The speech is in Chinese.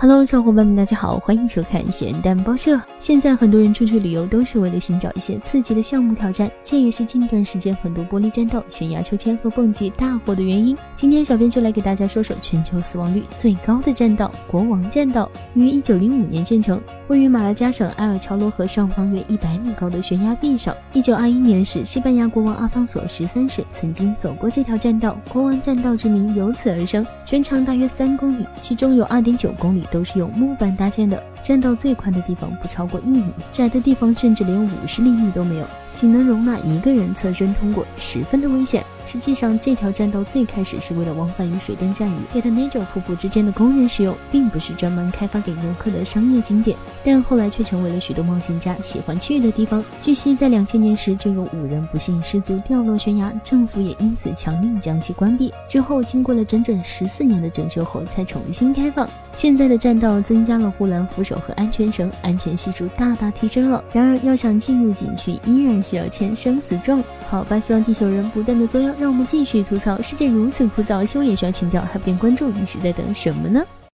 Hello，小伙伴们，大家好，欢迎收看咸蛋报社。现在很多人出去旅游都是为了寻找一些刺激的项目挑战，这也是近段时间很多玻璃栈道、悬崖秋千和蹦极大火的原因。今天小编就来给大家说说全球死亡率最高的栈道——国王栈道。于一九零五年建成，位于马拉加省埃尔乔罗河上方约一百米高的悬崖壁上。一九二一年时，西班牙国王阿方索十三世曾经走过这条栈道，国王栈道之名由此而生。全长大约三公里，其中有二点九公里。都是用木板搭建的，栈道最宽的地方不超过一米，窄的地方甚至连五十厘米都没有。仅能容纳一个人侧身通过，十分的危险。实际上，这条栈道最开始是为了往返于水电站与 g e t n a g o 瀑布之间的工人使用，并不是专门开发给游客的商业景点。但后来却成为了许多冒险家喜欢去的地方。据悉，在两千年时就有五人不幸失足掉落悬崖，政府也因此强令将其关闭。之后，经过了整整十四年的整修后，才重新开放。现在的栈道增加了护栏扶手和安全绳，安全系数大大提升了。然而，要想进入景区，依然需要签生死状。好吧，希望地球人不断的作妖，让我们继续吐槽世界如此枯燥，希望也需要情调，还不点关注，你是在等什么呢？